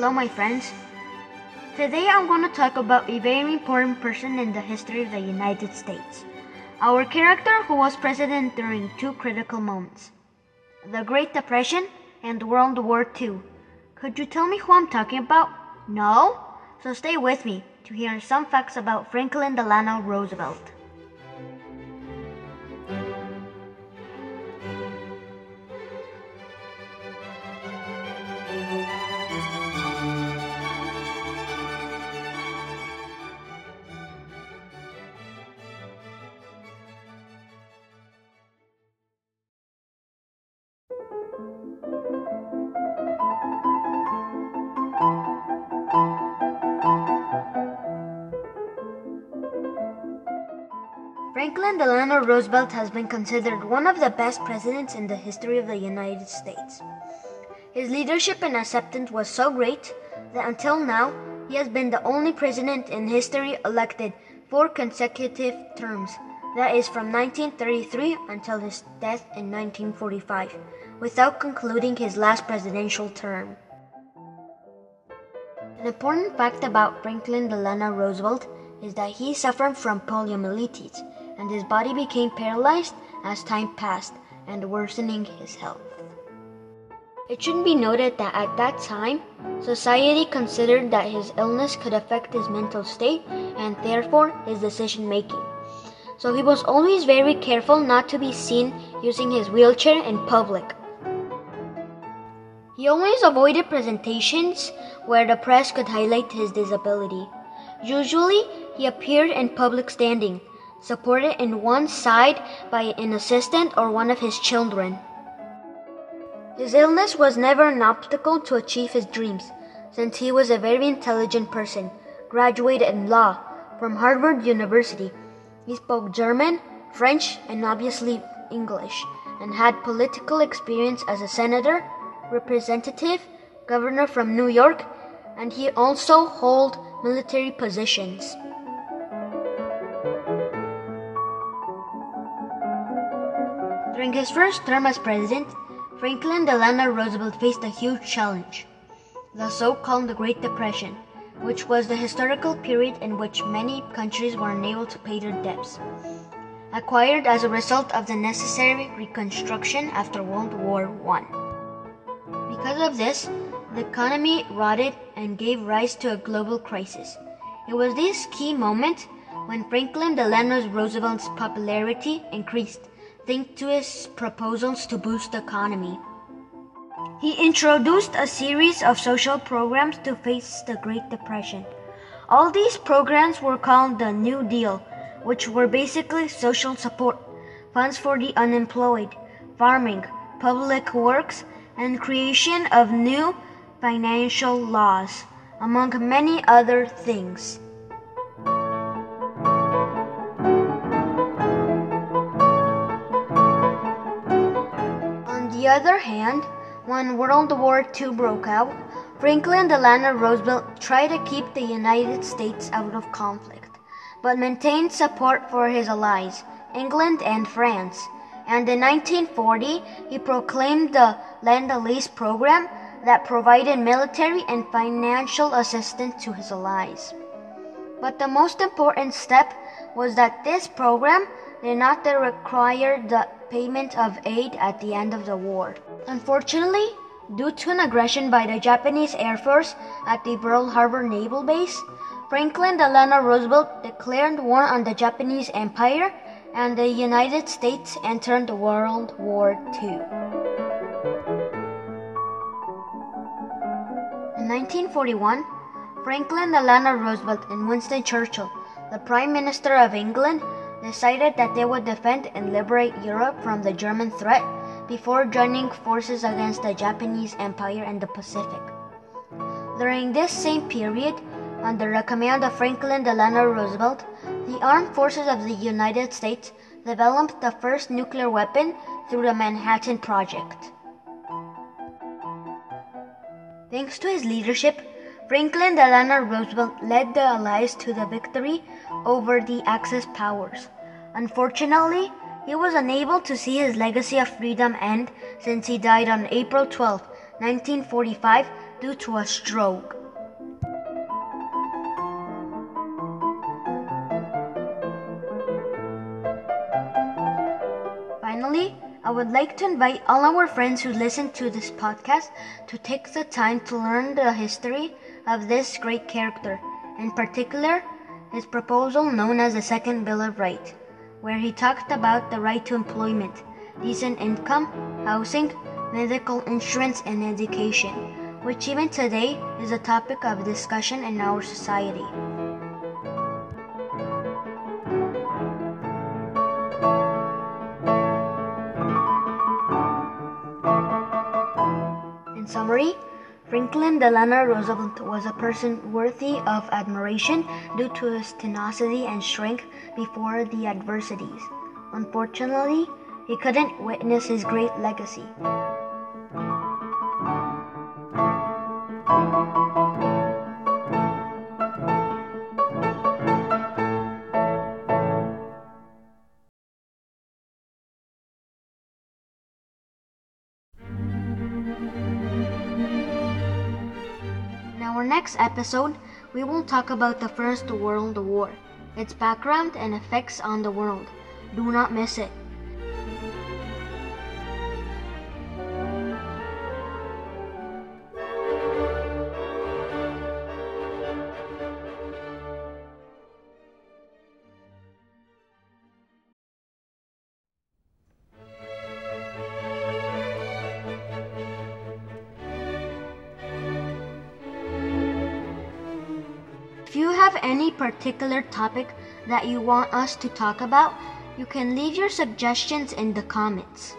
Hello, my friends. Today I'm going to talk about a very important person in the history of the United States. Our character who was president during two critical moments the Great Depression and World War II. Could you tell me who I'm talking about? No? So stay with me to hear some facts about Franklin Delano Roosevelt. Franklin Delano Roosevelt has been considered one of the best presidents in the history of the United States. His leadership and acceptance was so great that until now he has been the only president in history elected four consecutive terms, that is from 1933 until his death in 1945, without concluding his last presidential term. An important fact about Franklin Delano Roosevelt is that he suffered from poliomyelitis and his body became paralyzed as time passed and worsening his health. It should be noted that at that time, society considered that his illness could affect his mental state and therefore his decision making. So he was always very careful not to be seen using his wheelchair in public. He always avoided presentations where the press could highlight his disability. Usually, he appeared in public standing, supported in one side by an assistant or one of his children. His illness was never an obstacle to achieve his dreams, since he was a very intelligent person, graduated in law from Harvard University. He spoke German, French, and obviously English, and had political experience as a senator, representative, governor from New York, and he also held military positions. During his first term as president, Franklin Delano Roosevelt faced a huge challenge the so called Great Depression, which was the historical period in which many countries were unable to pay their debts, acquired as a result of the necessary reconstruction after World War I. Because of this, the economy rotted and gave rise to a global crisis. It was this key moment when Franklin Delano Roosevelt's popularity increased thanks to his proposals to boost the economy. He introduced a series of social programs to face the Great Depression. All these programs were called the New Deal, which were basically social support, funds for the unemployed, farming, public works, and creation of new financial laws, among many other things. The other hand, when World War II broke out, Franklin Delano Roosevelt tried to keep the United States out of conflict, but maintained support for his allies, England and France. And in 1940, he proclaimed the Lend-Lease program that provided military and financial assistance to his allies. But the most important step was that this program did not require the payment of aid at the end of the war. Unfortunately, due to an aggression by the Japanese Air Force at the Pearl Harbor Naval Base, Franklin Delano Roosevelt declared war on the Japanese Empire and the United States entered World War II. In 1941, Franklin Delano Roosevelt and Winston Churchill, the Prime Minister of England, decided that they would defend and liberate Europe from the German threat before joining forces against the Japanese Empire in the Pacific. During this same period, under the command of Franklin Delano Roosevelt, the armed forces of the United States developed the first nuclear weapon through the Manhattan Project. Thanks to his leadership, Franklin Delano Roosevelt led the Allies to the victory over the Axis powers. Unfortunately, he was unable to see his legacy of freedom end since he died on April 12, 1945, due to a stroke. Finally, I would like to invite all our friends who listen to this podcast to take the time to learn the history of this great character, in particular, his proposal known as the Second Bill of Rights, where he talked about the right to employment, decent income, housing, medical insurance, and education, which even today is a topic of discussion in our society. In summary, Franklin Delano Roosevelt was a person worthy of admiration due to his tenacity and strength before the adversities. Unfortunately, he couldn't witness his great legacy. Next episode, we will talk about the First World War, its background and effects on the world. Do not miss it. Have any particular topic that you want us to talk about, you can leave your suggestions in the comments.